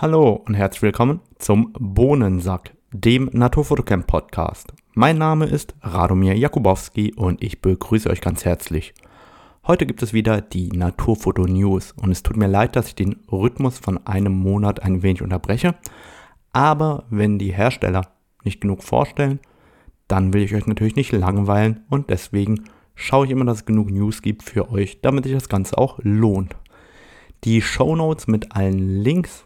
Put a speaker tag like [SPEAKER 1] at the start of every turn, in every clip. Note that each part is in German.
[SPEAKER 1] Hallo und herzlich willkommen zum Bohnensack, dem Naturfotocamp Podcast. Mein Name ist Radomir Jakubowski und ich begrüße euch ganz herzlich. Heute gibt es wieder die Naturfoto News und es tut mir leid, dass ich den Rhythmus von einem Monat ein wenig unterbreche, aber wenn die Hersteller nicht genug vorstellen, dann will ich euch natürlich nicht langweilen und deswegen schaue ich immer, dass es genug News gibt für euch, damit sich das Ganze auch lohnt. Die Show Notes mit allen Links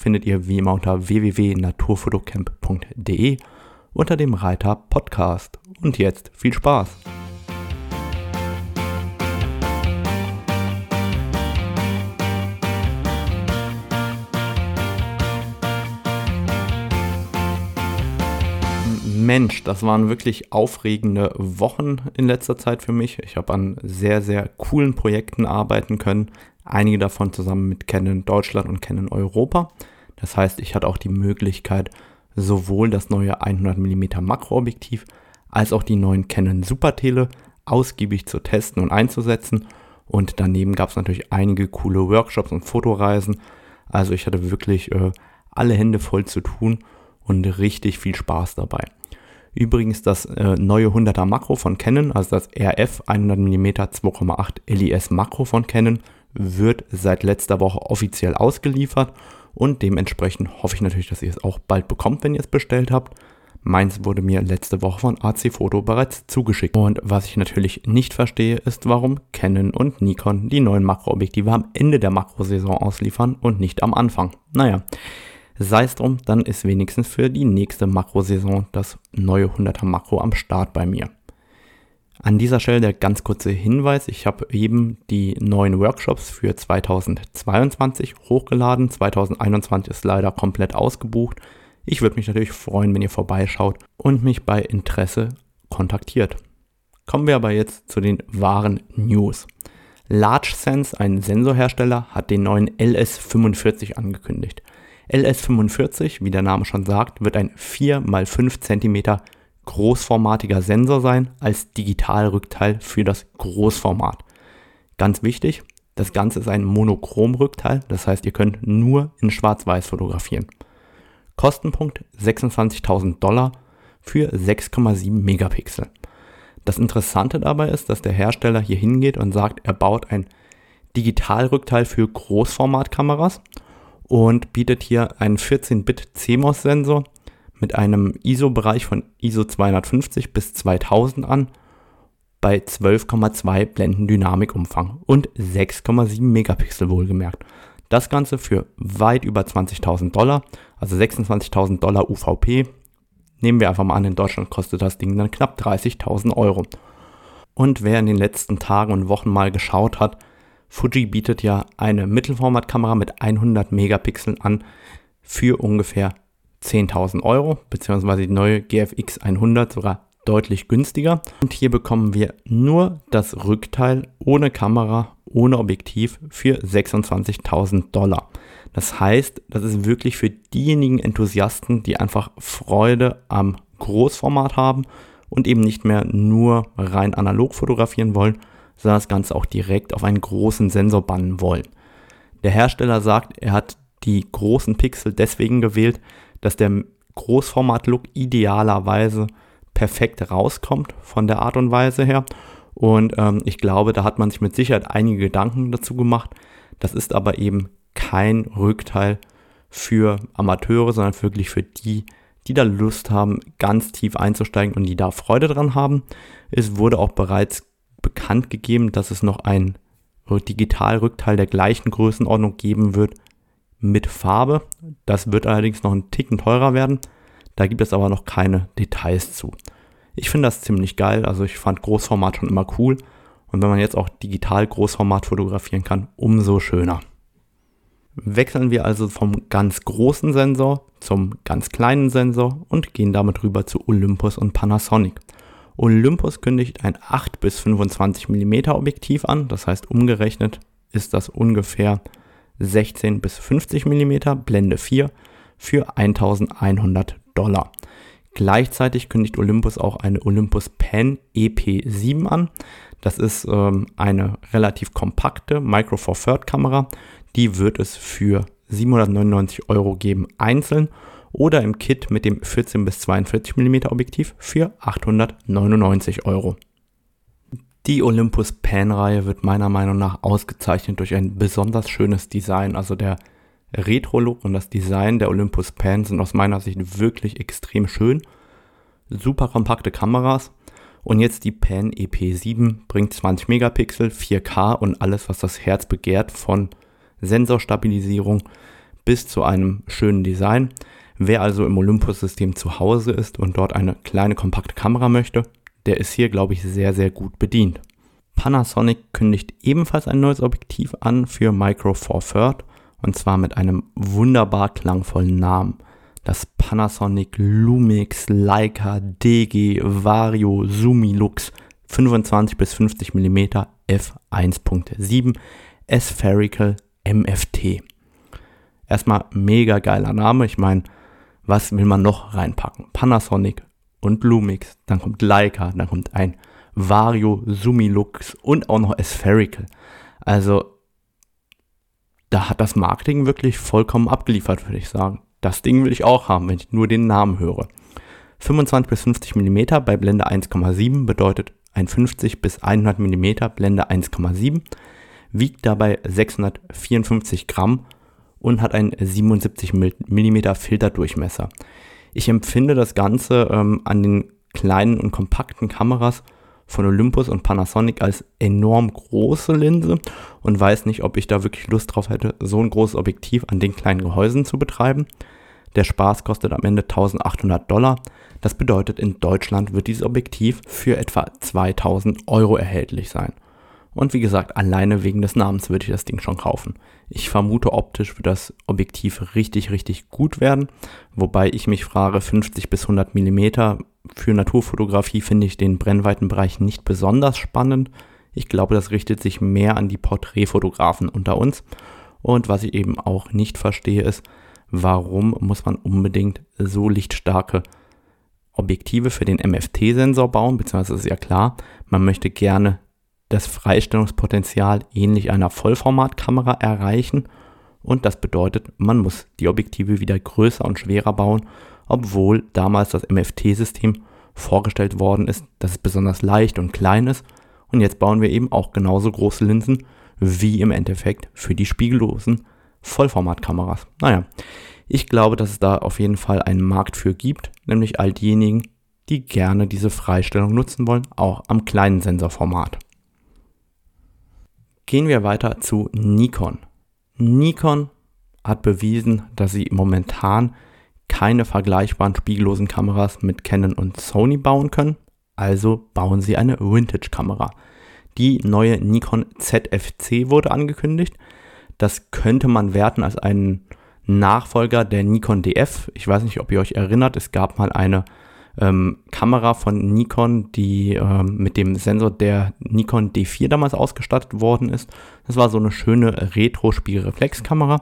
[SPEAKER 1] findet ihr wie immer unter www.naturfotocamp.de unter dem Reiter Podcast. Und jetzt viel Spaß! Mensch, das waren wirklich aufregende Wochen in letzter Zeit für mich. Ich habe an sehr, sehr coolen Projekten arbeiten können. Einige davon zusammen mit Canon Deutschland und Canon Europa. Das heißt, ich hatte auch die Möglichkeit, sowohl das neue 100mm Makroobjektiv als auch die neuen Canon Super Tele ausgiebig zu testen und einzusetzen. Und daneben gab es natürlich einige coole Workshops und Fotoreisen. Also ich hatte wirklich äh, alle Hände voll zu tun und richtig viel Spaß dabei. Übrigens das äh, neue 100er Makro von Canon, also das RF 100mm 2,8 LIS Makro von Canon, wird seit letzter Woche offiziell ausgeliefert und dementsprechend hoffe ich natürlich, dass ihr es auch bald bekommt, wenn ihr es bestellt habt. Meins wurde mir letzte Woche von AC Photo bereits zugeschickt. Und was ich natürlich nicht verstehe, ist, warum Canon und Nikon die neuen Makroobjektive am Ende der Makrosaison ausliefern und nicht am Anfang. Naja, sei es drum, dann ist wenigstens für die nächste Makrosaison das neue 100er Makro am Start bei mir. An dieser Stelle der ganz kurze Hinweis, ich habe eben die neuen Workshops für 2022 hochgeladen. 2021 ist leider komplett ausgebucht. Ich würde mich natürlich freuen, wenn ihr vorbeischaut und mich bei Interesse kontaktiert. Kommen wir aber jetzt zu den wahren News. LargeSense, ein Sensorhersteller, hat den neuen LS45 angekündigt. LS45, wie der Name schon sagt, wird ein 4 x 5 cm großformatiger Sensor sein als Digitalrückteil für das Großformat. Ganz wichtig, das Ganze ist ein Monochrom-Rückteil, das heißt, ihr könnt nur in Schwarz-Weiß fotografieren. Kostenpunkt 26.000 Dollar für 6,7 Megapixel. Das Interessante dabei ist, dass der Hersteller hier hingeht und sagt, er baut ein Digitalrückteil für Großformatkameras und bietet hier einen 14-Bit CMOS-Sensor mit einem ISO-Bereich von ISO 250 bis 2000 an bei 12,2 Blendendynamikumfang und 6,7 Megapixel wohlgemerkt. Das Ganze für weit über 20.000 Dollar, also 26.000 Dollar UVP. Nehmen wir einfach mal an, in Deutschland kostet das Ding dann knapp 30.000 Euro. Und wer in den letzten Tagen und Wochen mal geschaut hat, Fuji bietet ja eine Mittelformatkamera mit 100 Megapixeln an für ungefähr 10.000 Euro, beziehungsweise die neue GFX 100 sogar deutlich günstiger. Und hier bekommen wir nur das Rückteil ohne Kamera, ohne Objektiv für 26.000 Dollar. Das heißt, das ist wirklich für diejenigen Enthusiasten, die einfach Freude am Großformat haben und eben nicht mehr nur rein analog fotografieren wollen, sondern das Ganze auch direkt auf einen großen Sensor bannen wollen. Der Hersteller sagt, er hat die großen Pixel deswegen gewählt, dass der Großformat-Look idealerweise perfekt rauskommt von der Art und Weise her. Und ähm, ich glaube, da hat man sich mit Sicherheit einige Gedanken dazu gemacht. Das ist aber eben kein Rückteil für Amateure, sondern wirklich für die, die da Lust haben, ganz tief einzusteigen und die da Freude dran haben. Es wurde auch bereits bekannt gegeben, dass es noch ein Digitalrückteil der gleichen Größenordnung geben wird mit Farbe. Das wird allerdings noch ein Ticken teurer werden. Da gibt es aber noch keine Details zu. Ich finde das ziemlich geil. Also ich fand Großformat schon immer cool. Und wenn man jetzt auch digital Großformat fotografieren kann, umso schöner. Wechseln wir also vom ganz großen Sensor zum ganz kleinen Sensor und gehen damit rüber zu Olympus und Panasonic. Olympus kündigt ein 8 bis 25 mm Objektiv an, das heißt umgerechnet ist das ungefähr 16 bis 50 mm, Blende 4 für 1100 Dollar. Gleichzeitig kündigt Olympus auch eine Olympus Pen EP7 an. Das ist ähm, eine relativ kompakte Micro Four Third Kamera. Die wird es für 799 Euro geben einzeln oder im Kit mit dem 14 bis 42 mm Objektiv für 899 Euro. Die Olympus Pan-Reihe wird meiner Meinung nach ausgezeichnet durch ein besonders schönes Design. Also der Retro-Look und das Design der Olympus Pan sind aus meiner Sicht wirklich extrem schön. Super kompakte Kameras. Und jetzt die Pan EP7 bringt 20 Megapixel, 4K und alles, was das Herz begehrt, von Sensorstabilisierung bis zu einem schönen Design. Wer also im Olympus-System zu Hause ist und dort eine kleine kompakte Kamera möchte, der ist hier, glaube ich, sehr, sehr gut bedient. Panasonic kündigt ebenfalls ein neues Objektiv an für Micro Four Third und zwar mit einem wunderbar klangvollen Namen. Das Panasonic Lumix Leica DG Vario Sumilux 25 bis 50 mm f1.7 Spherical MFT. Erstmal mega geiler Name. Ich meine, was will man noch reinpacken? Panasonic und Lumix, dann kommt Leica, dann kommt ein Vario Sumilux und auch noch Spherical. Also da hat das Marketing wirklich vollkommen abgeliefert, würde ich sagen. Das Ding will ich auch haben, wenn ich nur den Namen höre. 25 bis 50 mm bei Blende 1,7 bedeutet ein 50 bis 100 mm Blende 1,7, wiegt dabei 654 Gramm und hat einen 77 mm Filterdurchmesser. Ich empfinde das Ganze ähm, an den kleinen und kompakten Kameras von Olympus und Panasonic als enorm große Linse und weiß nicht, ob ich da wirklich Lust drauf hätte, so ein großes Objektiv an den kleinen Gehäusen zu betreiben. Der Spaß kostet am Ende 1800 Dollar. Das bedeutet, in Deutschland wird dieses Objektiv für etwa 2000 Euro erhältlich sein. Und wie gesagt, alleine wegen des Namens würde ich das Ding schon kaufen. Ich vermute, optisch wird das Objektiv richtig, richtig gut werden. Wobei ich mich frage, 50 bis 100 Millimeter für Naturfotografie finde ich den Brennweitenbereich nicht besonders spannend. Ich glaube, das richtet sich mehr an die Porträtfotografen unter uns. Und was ich eben auch nicht verstehe, ist, warum muss man unbedingt so lichtstarke Objektive für den MFT-Sensor bauen, beziehungsweise ist ja klar, man möchte gerne das Freistellungspotenzial ähnlich einer Vollformatkamera erreichen und das bedeutet, man muss die Objektive wieder größer und schwerer bauen, obwohl damals das MFT-System vorgestellt worden ist, dass es besonders leicht und klein ist und jetzt bauen wir eben auch genauso große Linsen wie im Endeffekt für die spiegellosen Vollformatkameras. Naja, ich glaube, dass es da auf jeden Fall einen Markt für gibt, nämlich all diejenigen, die gerne diese Freistellung nutzen wollen, auch am kleinen Sensorformat. Gehen wir weiter zu Nikon. Nikon hat bewiesen, dass sie momentan keine vergleichbaren spiegellosen Kameras mit Canon und Sony bauen können. Also bauen sie eine Vintage-Kamera. Die neue Nikon ZFC wurde angekündigt. Das könnte man werten als einen Nachfolger der Nikon DF. Ich weiß nicht, ob ihr euch erinnert, es gab mal eine ähm, Kamera von Nikon, die ähm, mit dem Sensor der Nikon D4 damals ausgestattet worden ist. Das war so eine schöne Retro-Spiegelreflexkamera.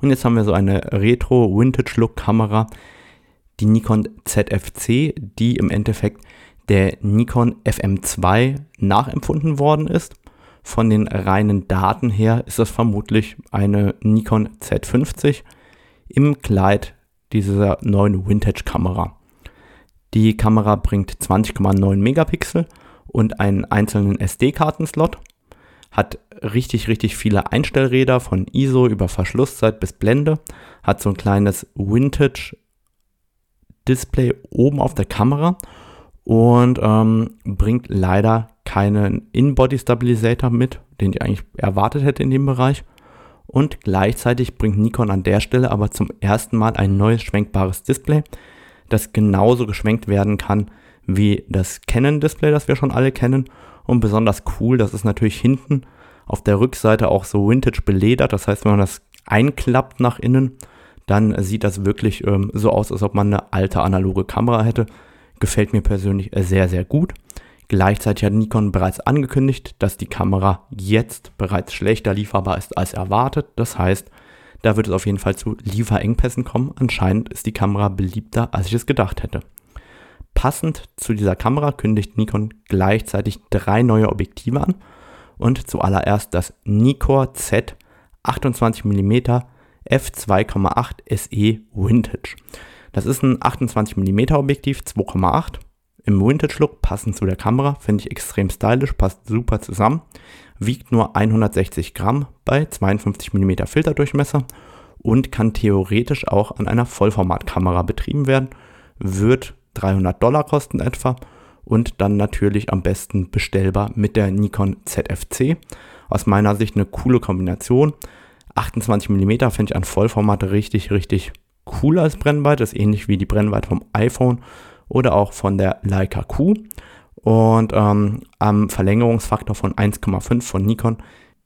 [SPEAKER 1] Und jetzt haben wir so eine Retro-Vintage-Look-Kamera, die Nikon ZFC, die im Endeffekt der Nikon FM2 nachempfunden worden ist. Von den reinen Daten her ist das vermutlich eine Nikon Z50 im Kleid dieser neuen Vintage-Kamera. Die Kamera bringt 20,9 Megapixel und einen einzelnen SD-Kartenslot, hat richtig, richtig viele Einstellräder von ISO über Verschlusszeit bis Blende, hat so ein kleines Vintage-Display oben auf der Kamera und ähm, bringt leider keinen In-Body-Stabilisator mit, den ich eigentlich erwartet hätte in dem Bereich. Und gleichzeitig bringt Nikon an der Stelle aber zum ersten Mal ein neues schwenkbares Display, das genauso geschwenkt werden kann wie das Canon-Display, das wir schon alle kennen. Und besonders cool, das ist natürlich hinten auf der Rückseite auch so vintage beledert. Das heißt, wenn man das einklappt nach innen, dann sieht das wirklich ähm, so aus, als ob man eine alte analoge Kamera hätte. Gefällt mir persönlich sehr, sehr gut. Gleichzeitig hat Nikon bereits angekündigt, dass die Kamera jetzt bereits schlechter lieferbar ist als erwartet. Das heißt, da wird es auf jeden Fall zu Lieferengpässen kommen. Anscheinend ist die Kamera beliebter, als ich es gedacht hätte. Passend zu dieser Kamera kündigt Nikon gleichzeitig drei neue Objektive an und zuallererst das Nikkor Z 28 mm f2,8 SE Vintage. Das ist ein 28 mm Objektiv 2,8 im Vintage-Look, passend zu der Kamera, finde ich extrem stylisch, passt super zusammen. Wiegt nur 160 Gramm bei 52 mm Filterdurchmesser und kann theoretisch auch an einer Vollformatkamera betrieben werden. Wird 300 Dollar kosten etwa und dann natürlich am besten bestellbar mit der Nikon ZFC. Aus meiner Sicht eine coole Kombination. 28 mm finde ich an Vollformat richtig, richtig cool als Brennweite. Das ist ähnlich wie die Brennweite vom iPhone oder auch von der Leica Q. Und ähm, am Verlängerungsfaktor von 1,5 von Nikon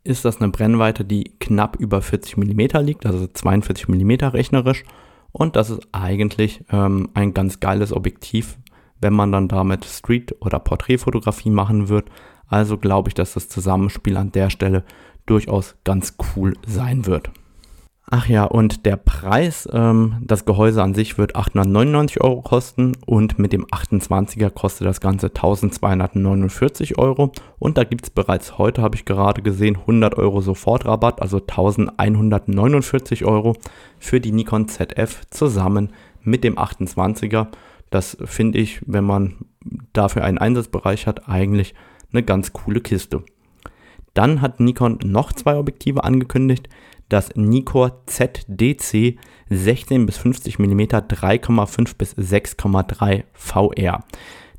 [SPEAKER 1] ist das eine Brennweite, die knapp über 40 mm liegt, also 42 mm rechnerisch. Und das ist eigentlich ähm, ein ganz geiles Objektiv, wenn man dann damit Street- oder Porträtfotografie machen wird. Also glaube ich, dass das Zusammenspiel an der Stelle durchaus ganz cool sein wird. Ach ja, und der Preis, ähm, das Gehäuse an sich wird 899 Euro kosten und mit dem 28er kostet das Ganze 1249 Euro. Und da gibt es bereits heute, habe ich gerade gesehen, 100 Euro Sofortrabatt, also 1149 Euro für die Nikon ZF zusammen mit dem 28er. Das finde ich, wenn man dafür einen Einsatzbereich hat, eigentlich eine ganz coole Kiste. Dann hat Nikon noch zwei Objektive angekündigt das Nikkor ZDC 16 bis 50 mm 3,5 bis 6,3 VR.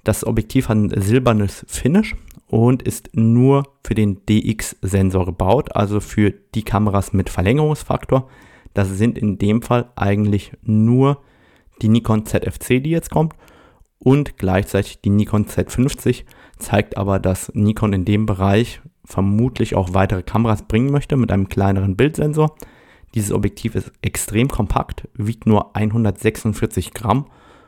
[SPEAKER 1] Das Objektiv hat ein silbernes Finish und ist nur für den DX-Sensor gebaut, also für die Kameras mit Verlängerungsfaktor. Das sind in dem Fall eigentlich nur die Nikon ZFC, die jetzt kommt und gleichzeitig die Nikon Z50, zeigt aber, dass Nikon in dem Bereich vermutlich auch weitere Kameras bringen möchte mit einem kleineren Bildsensor. Dieses Objektiv ist extrem kompakt, wiegt nur 146 Gramm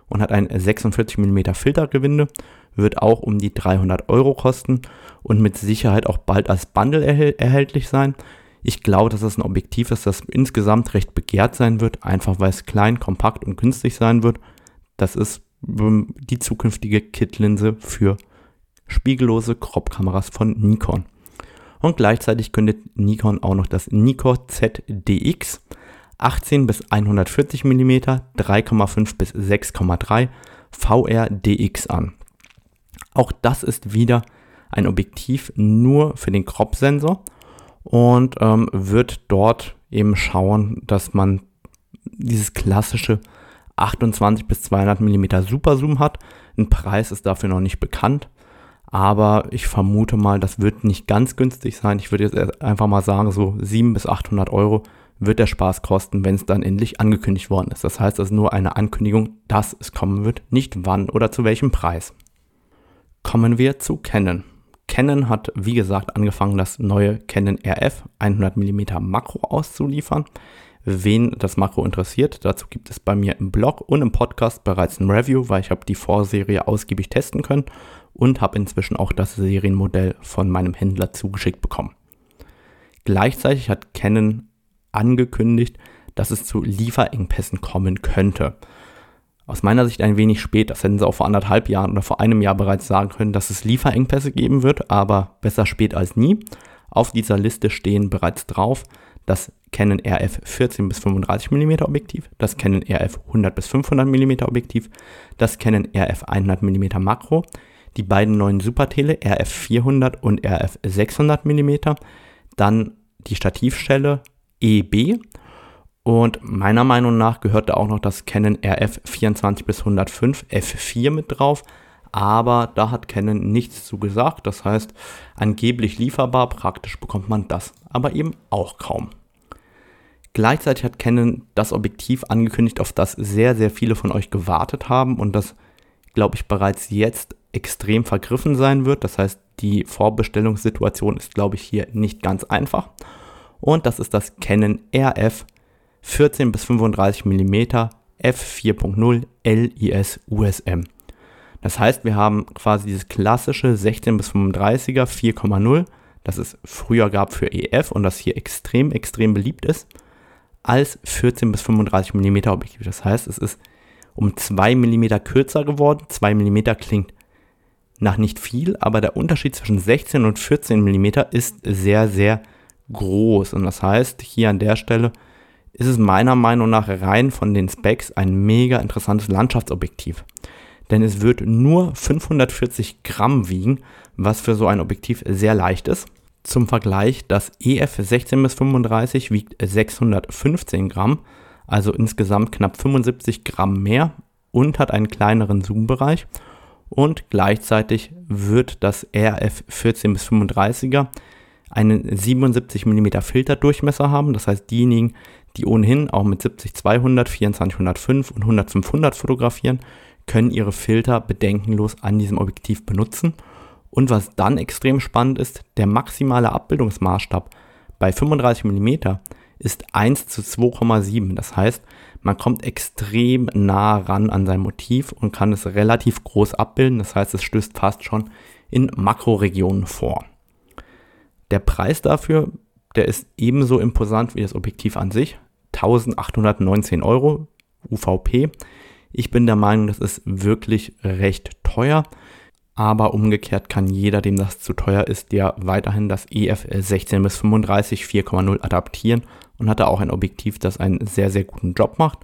[SPEAKER 1] und hat ein 46 mm Filtergewinde, wird auch um die 300 Euro kosten und mit Sicherheit auch bald als Bundle erhält erhältlich sein. Ich glaube, dass das ein Objektiv ist, das insgesamt recht begehrt sein wird, einfach weil es klein, kompakt und günstig sein wird. Das ist ähm, die zukünftige Kit-Linse für spiegellose Crop-Kameras von Nikon. Und gleichzeitig kündet Nikon auch noch das Nikon ZDX 18 bis 140 mm, 3,5 bis 6,3 VRDX an. Auch das ist wieder ein Objektiv nur für den Crop-Sensor und ähm, wird dort eben schauen, dass man dieses klassische 28 bis 200 mm Superzoom hat. Ein Preis ist dafür noch nicht bekannt. Aber ich vermute mal, das wird nicht ganz günstig sein. Ich würde jetzt einfach mal sagen, so 700 bis 800 Euro wird der Spaß kosten, wenn es dann endlich angekündigt worden ist. Das heißt, das ist nur eine Ankündigung, dass es kommen wird, nicht wann oder zu welchem Preis. Kommen wir zu Canon. Canon hat, wie gesagt, angefangen, das neue Canon RF 100 mm Makro auszuliefern. Wen das Makro interessiert, dazu gibt es bei mir im Blog und im Podcast bereits ein Review, weil ich habe die Vorserie ausgiebig testen können und habe inzwischen auch das Serienmodell von meinem Händler zugeschickt bekommen. Gleichzeitig hat Canon angekündigt, dass es zu Lieferengpässen kommen könnte. Aus meiner Sicht ein wenig spät, das hätten sie auch vor anderthalb Jahren oder vor einem Jahr bereits sagen können, dass es Lieferengpässe geben wird, aber besser spät als nie. Auf dieser Liste stehen bereits drauf das Canon RF 14 bis 35 mm Objektiv, das Canon RF 100 bis 500 mm Objektiv, das Canon RF 100 mm Makro, die beiden neuen Supertele RF 400 und RF 600 mm, dann die Stativstelle EB und meiner Meinung nach gehört da auch noch das Canon RF 24 bis 105 F4 mit drauf, aber da hat Canon nichts zu gesagt, das heißt angeblich lieferbar, praktisch bekommt man das aber eben auch kaum. Gleichzeitig hat Canon das Objektiv angekündigt, auf das sehr, sehr viele von euch gewartet haben und das, glaube ich, bereits jetzt extrem vergriffen sein wird. Das heißt, die Vorbestellungssituation ist, glaube ich, hier nicht ganz einfach. Und das ist das Canon RF 14 bis 35 mm f4.0 LIS USM. Das heißt, wir haben quasi dieses klassische 16 bis 35er 4,0, das es früher gab für EF und das hier extrem, extrem beliebt ist, als 14 bis 35 mm Objektiv. Das heißt, es ist um 2 mm kürzer geworden. 2 mm klingt nach nicht viel, aber der Unterschied zwischen 16 und 14 mm ist sehr, sehr groß. Und das heißt, hier an der Stelle ist es meiner Meinung nach rein von den Specs ein mega interessantes Landschaftsobjektiv. Denn es wird nur 540 Gramm wiegen, was für so ein Objektiv sehr leicht ist. Zum Vergleich, das EF 16 bis 35 wiegt 615 Gramm, also insgesamt knapp 75 Gramm mehr und hat einen kleineren Zoom-Bereich. Und gleichzeitig wird das RF 14 bis 35er einen 77 mm Filterdurchmesser haben. Das heißt, diejenigen, die ohnehin auch mit 70-200, 2405 und 100-500 fotografieren, können ihre Filter bedenkenlos an diesem Objektiv benutzen. Und was dann extrem spannend ist, der maximale Abbildungsmaßstab bei 35 mm ist 1 zu 2,7. Das heißt, man kommt extrem nah ran an sein Motiv und kann es relativ groß abbilden. Das heißt, es stößt fast schon in Makroregionen vor. Der Preis dafür, der ist ebenso imposant wie das Objektiv an sich. 1819 Euro UVP. Ich bin der Meinung, das ist wirklich recht teuer. Aber umgekehrt kann jeder, dem das zu teuer ist, der weiterhin das EF 16 bis 35 4,0 adaptieren und hat da auch ein Objektiv, das einen sehr, sehr guten Job macht.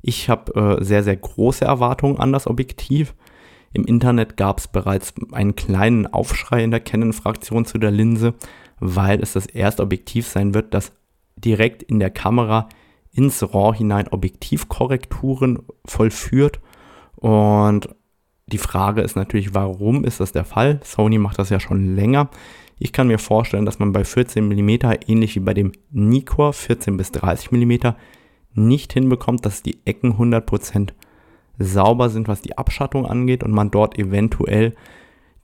[SPEAKER 1] Ich habe äh, sehr, sehr große Erwartungen an das Objektiv. Im Internet gab es bereits einen kleinen Aufschrei in der Canon-Fraktion zu der Linse, weil es das erste Objektiv sein wird, das direkt in der Kamera ins RAW hinein Objektivkorrekturen vollführt. Und die Frage ist natürlich, warum ist das der Fall? Sony macht das ja schon länger. Ich kann mir vorstellen, dass man bei 14 mm, ähnlich wie bei dem Nikkor 14 bis 30 mm, nicht hinbekommt, dass die Ecken 100% sauber sind, was die Abschattung angeht und man dort eventuell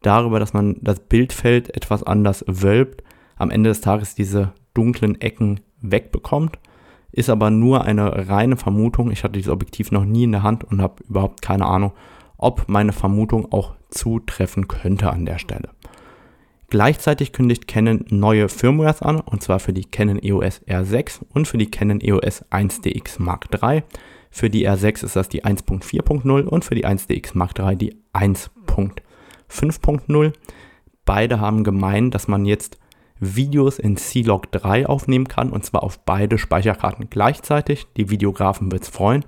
[SPEAKER 1] darüber, dass man das Bildfeld etwas anders wölbt, am Ende des Tages diese dunklen Ecken wegbekommt. Ist aber nur eine reine Vermutung. Ich hatte dieses Objektiv noch nie in der Hand und habe überhaupt keine Ahnung, ob meine Vermutung auch zutreffen könnte an der Stelle. Gleichzeitig kündigt Canon neue Firmwares an, und zwar für die Canon EOS R6 und für die Canon EOS 1DX Mark III. Für die R6 ist das die 1.4.0 und für die 1DX Mark III die 1.5.0. Beide haben gemeint, dass man jetzt Videos in C-Log 3 aufnehmen kann und zwar auf beide Speicherkarten gleichzeitig. Die Videografen wird es freuen.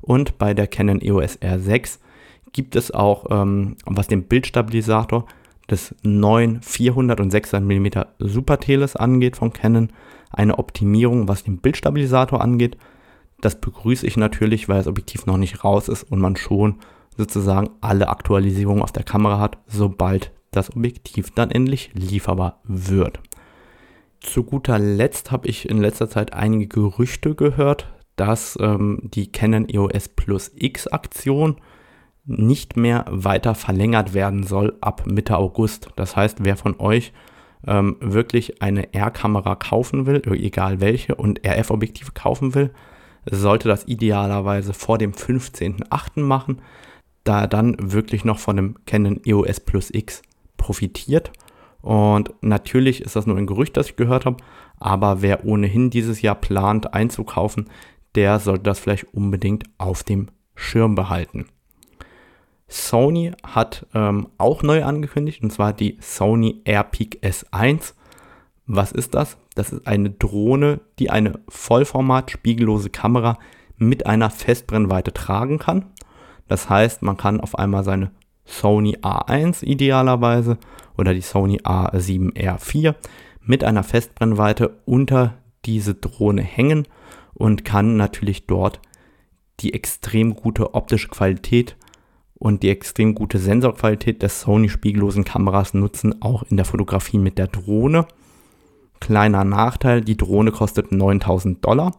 [SPEAKER 1] Und bei der Canon EOS R6 gibt es auch, ähm, was den Bildstabilisator des neuen 400 und 600 mm Super Teles angeht von Canon, eine Optimierung, was den Bildstabilisator angeht. Das begrüße ich natürlich, weil das Objektiv noch nicht raus ist und man schon sozusagen alle Aktualisierungen auf der Kamera hat, sobald das Objektiv dann endlich lieferbar wird. Zu guter Letzt habe ich in letzter Zeit einige Gerüchte gehört, dass ähm, die Canon EOS Plus X Aktion nicht mehr weiter verlängert werden soll ab Mitte August. Das heißt, wer von euch ähm, wirklich eine R-Kamera kaufen will, egal welche, und RF-Objektive kaufen will, sollte das idealerweise vor dem 15.08. machen, da dann wirklich noch von dem Canon EOS Plus X profitiert. Und natürlich ist das nur ein Gerücht, das ich gehört habe, aber wer ohnehin dieses Jahr plant einzukaufen, der sollte das vielleicht unbedingt auf dem Schirm behalten. Sony hat ähm, auch neu angekündigt, und zwar die Sony AirPeak S1. Was ist das? Das ist eine Drohne, die eine Vollformat spiegellose Kamera mit einer Festbrennweite tragen kann. Das heißt, man kann auf einmal seine Sony A1 idealerweise oder die Sony A7R4 mit einer Festbrennweite unter diese Drohne hängen und kann natürlich dort die extrem gute optische Qualität und die extrem gute Sensorqualität der Sony spiegellosen Kameras nutzen, auch in der Fotografie mit der Drohne. Kleiner Nachteil, die Drohne kostet 9000 Dollar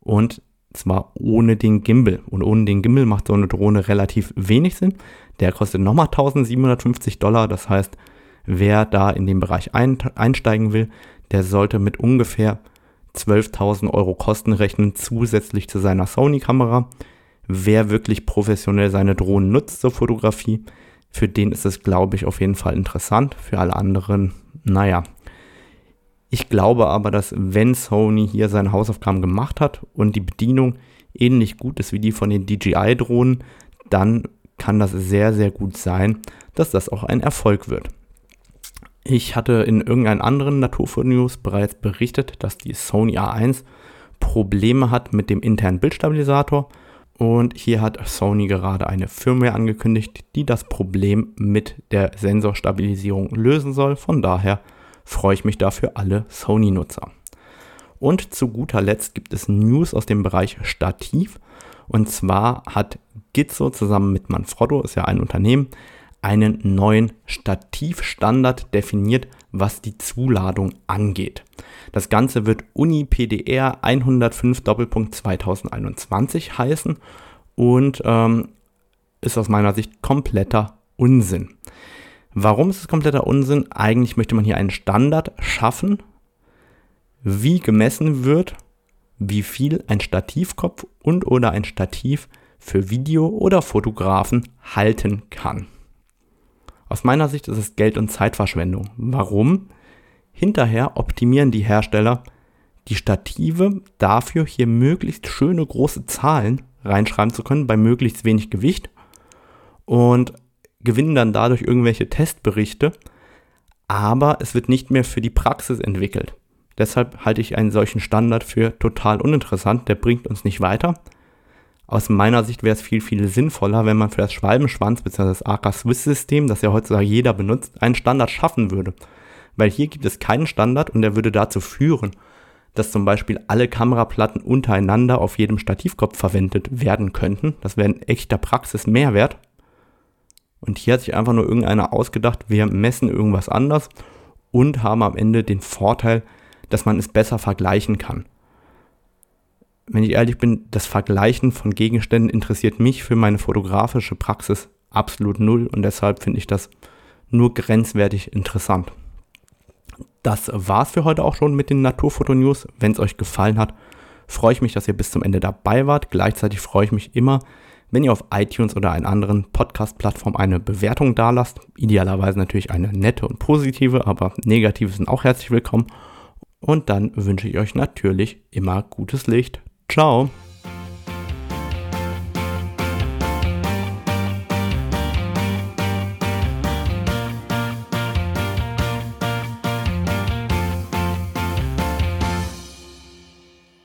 [SPEAKER 1] und zwar ohne den Gimbal. Und ohne den Gimbal macht so eine Drohne relativ wenig Sinn. Der kostet nochmal 1750 Dollar. Das heißt, wer da in den Bereich ein, einsteigen will, der sollte mit ungefähr 12.000 Euro Kosten rechnen, zusätzlich zu seiner Sony-Kamera wer wirklich professionell seine Drohnen nutzt zur Fotografie, für den ist es, glaube ich, auf jeden Fall interessant. Für alle anderen, naja. Ich glaube aber, dass wenn Sony hier seine Hausaufgaben gemacht hat und die Bedienung ähnlich gut ist wie die von den DJI-Drohnen, dann kann das sehr, sehr gut sein, dass das auch ein Erfolg wird. Ich hatte in irgendeinem anderen Naturfood News bereits berichtet, dass die Sony A1 Probleme hat mit dem internen Bildstabilisator. Und hier hat Sony gerade eine Firmware angekündigt, die das Problem mit der Sensorstabilisierung lösen soll. Von daher freue ich mich dafür alle Sony-Nutzer. Und zu guter Letzt gibt es News aus dem Bereich Stativ. Und zwar hat Gizzo zusammen mit Manfrotto, ist ja ein Unternehmen, einen neuen Stativstandard definiert, was die Zuladung angeht. Das Ganze wird UniPDR 105 Doppelpunkt 2021 heißen und ähm, ist aus meiner Sicht kompletter Unsinn. Warum ist es kompletter Unsinn? Eigentlich möchte man hier einen Standard schaffen, wie gemessen wird, wie viel ein Stativkopf und oder ein Stativ für Video oder Fotografen halten kann. Aus meiner Sicht ist es Geld- und Zeitverschwendung. Warum? Hinterher optimieren die Hersteller die Stative dafür, hier möglichst schöne große Zahlen reinschreiben zu können bei möglichst wenig Gewicht und gewinnen dann dadurch irgendwelche Testberichte, aber es wird nicht mehr für die Praxis entwickelt. Deshalb halte ich einen solchen Standard für total uninteressant, der bringt uns nicht weiter. Aus meiner Sicht wäre es viel, viel sinnvoller, wenn man für das Schwalbenschwanz bzw. das AK Swiss System, das ja heutzutage jeder benutzt, einen Standard schaffen würde. Weil hier gibt es keinen Standard und der würde dazu führen, dass zum Beispiel alle Kameraplatten untereinander auf jedem Stativkopf verwendet werden könnten. Das wäre ein echter Praxismehrwert. Und hier hat sich einfach nur irgendeiner ausgedacht, wir messen irgendwas anders und haben am Ende den Vorteil, dass man es besser vergleichen kann wenn ich ehrlich bin, das Vergleichen von Gegenständen interessiert mich für meine fotografische Praxis absolut null und deshalb finde ich das nur grenzwertig interessant. Das war's für heute auch schon mit den Naturfoto-News. Wenn es euch gefallen hat, freue ich mich, dass ihr bis zum Ende dabei wart. Gleichzeitig freue ich mich immer, wenn ihr auf iTunes oder einer anderen Podcast-Plattform eine Bewertung dalasst. Idealerweise natürlich eine nette und positive, aber negative sind auch herzlich willkommen. Und dann wünsche ich euch natürlich immer gutes Licht. Ciao.